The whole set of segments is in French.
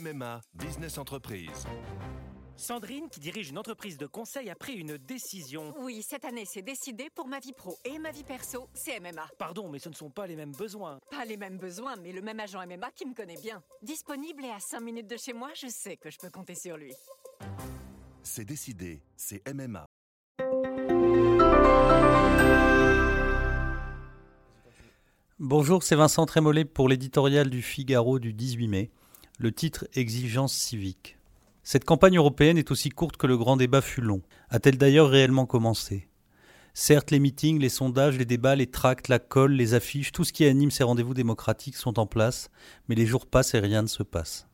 MMA Business Entreprise. Sandrine, qui dirige une entreprise de conseil, a pris une décision. Oui, cette année, c'est décidé pour ma vie pro et ma vie perso, c'est MMA. Pardon, mais ce ne sont pas les mêmes besoins. Pas les mêmes besoins, mais le même agent MMA qui me connaît bien. Disponible et à 5 minutes de chez moi, je sais que je peux compter sur lui. C'est décidé, c'est MMA. Bonjour, c'est Vincent Trémollet pour l'éditorial du Figaro du 18 mai. Le titre Exigence civique. Cette campagne européenne est aussi courte que le grand débat fut long. A-t-elle d'ailleurs réellement commencé? Certes, les meetings, les sondages, les débats, les tracts, la colle, les affiches, tout ce qui anime ces rendez-vous démocratiques sont en place, mais les jours passent et rien ne se passe.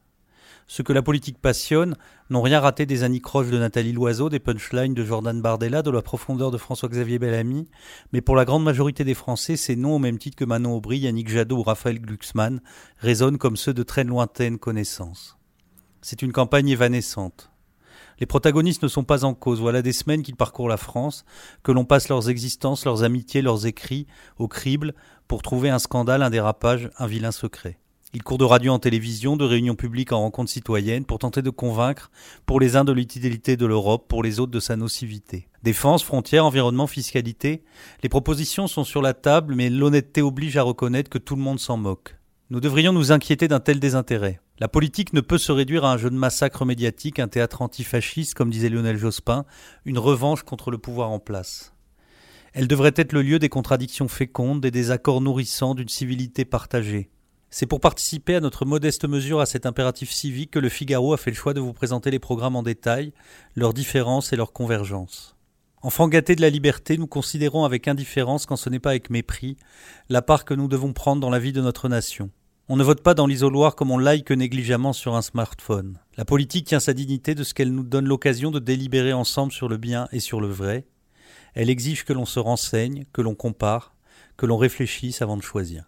Ceux que la politique passionne n'ont rien raté des anicroches de Nathalie Loiseau, des punchlines de Jordan Bardella, de la profondeur de François-Xavier Bellamy, mais pour la grande majorité des Français, ces noms, au même titre que Manon Aubry, Yannick Jadot ou Raphaël Glucksmann, résonnent comme ceux de très lointaines connaissances. C'est une campagne évanescente. Les protagonistes ne sont pas en cause. Voilà des semaines qu'ils parcourent la France, que l'on passe leurs existences, leurs amitiés, leurs écrits au crible pour trouver un scandale, un dérapage, un vilain secret. Ils courent de radio en télévision, de réunions publiques en rencontres citoyennes pour tenter de convaincre, pour les uns de l'utilité de l'Europe, pour les autres de sa nocivité. Défense, frontières, environnement, fiscalité, les propositions sont sur la table, mais l'honnêteté oblige à reconnaître que tout le monde s'en moque. Nous devrions nous inquiéter d'un tel désintérêt. La politique ne peut se réduire à un jeu de massacre médiatique, un théâtre antifasciste, comme disait Lionel Jospin, une revanche contre le pouvoir en place. Elle devrait être le lieu des contradictions fécondes, des désaccords nourrissants, d'une civilité partagée. C'est pour participer à notre modeste mesure à cet impératif civique que le Figaro a fait le choix de vous présenter les programmes en détail, leurs différences et leurs convergences. Enfants gâtés de la liberté, nous considérons avec indifférence, quand ce n'est pas avec mépris, la part que nous devons prendre dans la vie de notre nation. On ne vote pas dans l'isoloir comme on like négligemment sur un smartphone. La politique tient sa dignité de ce qu'elle nous donne l'occasion de délibérer ensemble sur le bien et sur le vrai. Elle exige que l'on se renseigne, que l'on compare, que l'on réfléchisse avant de choisir.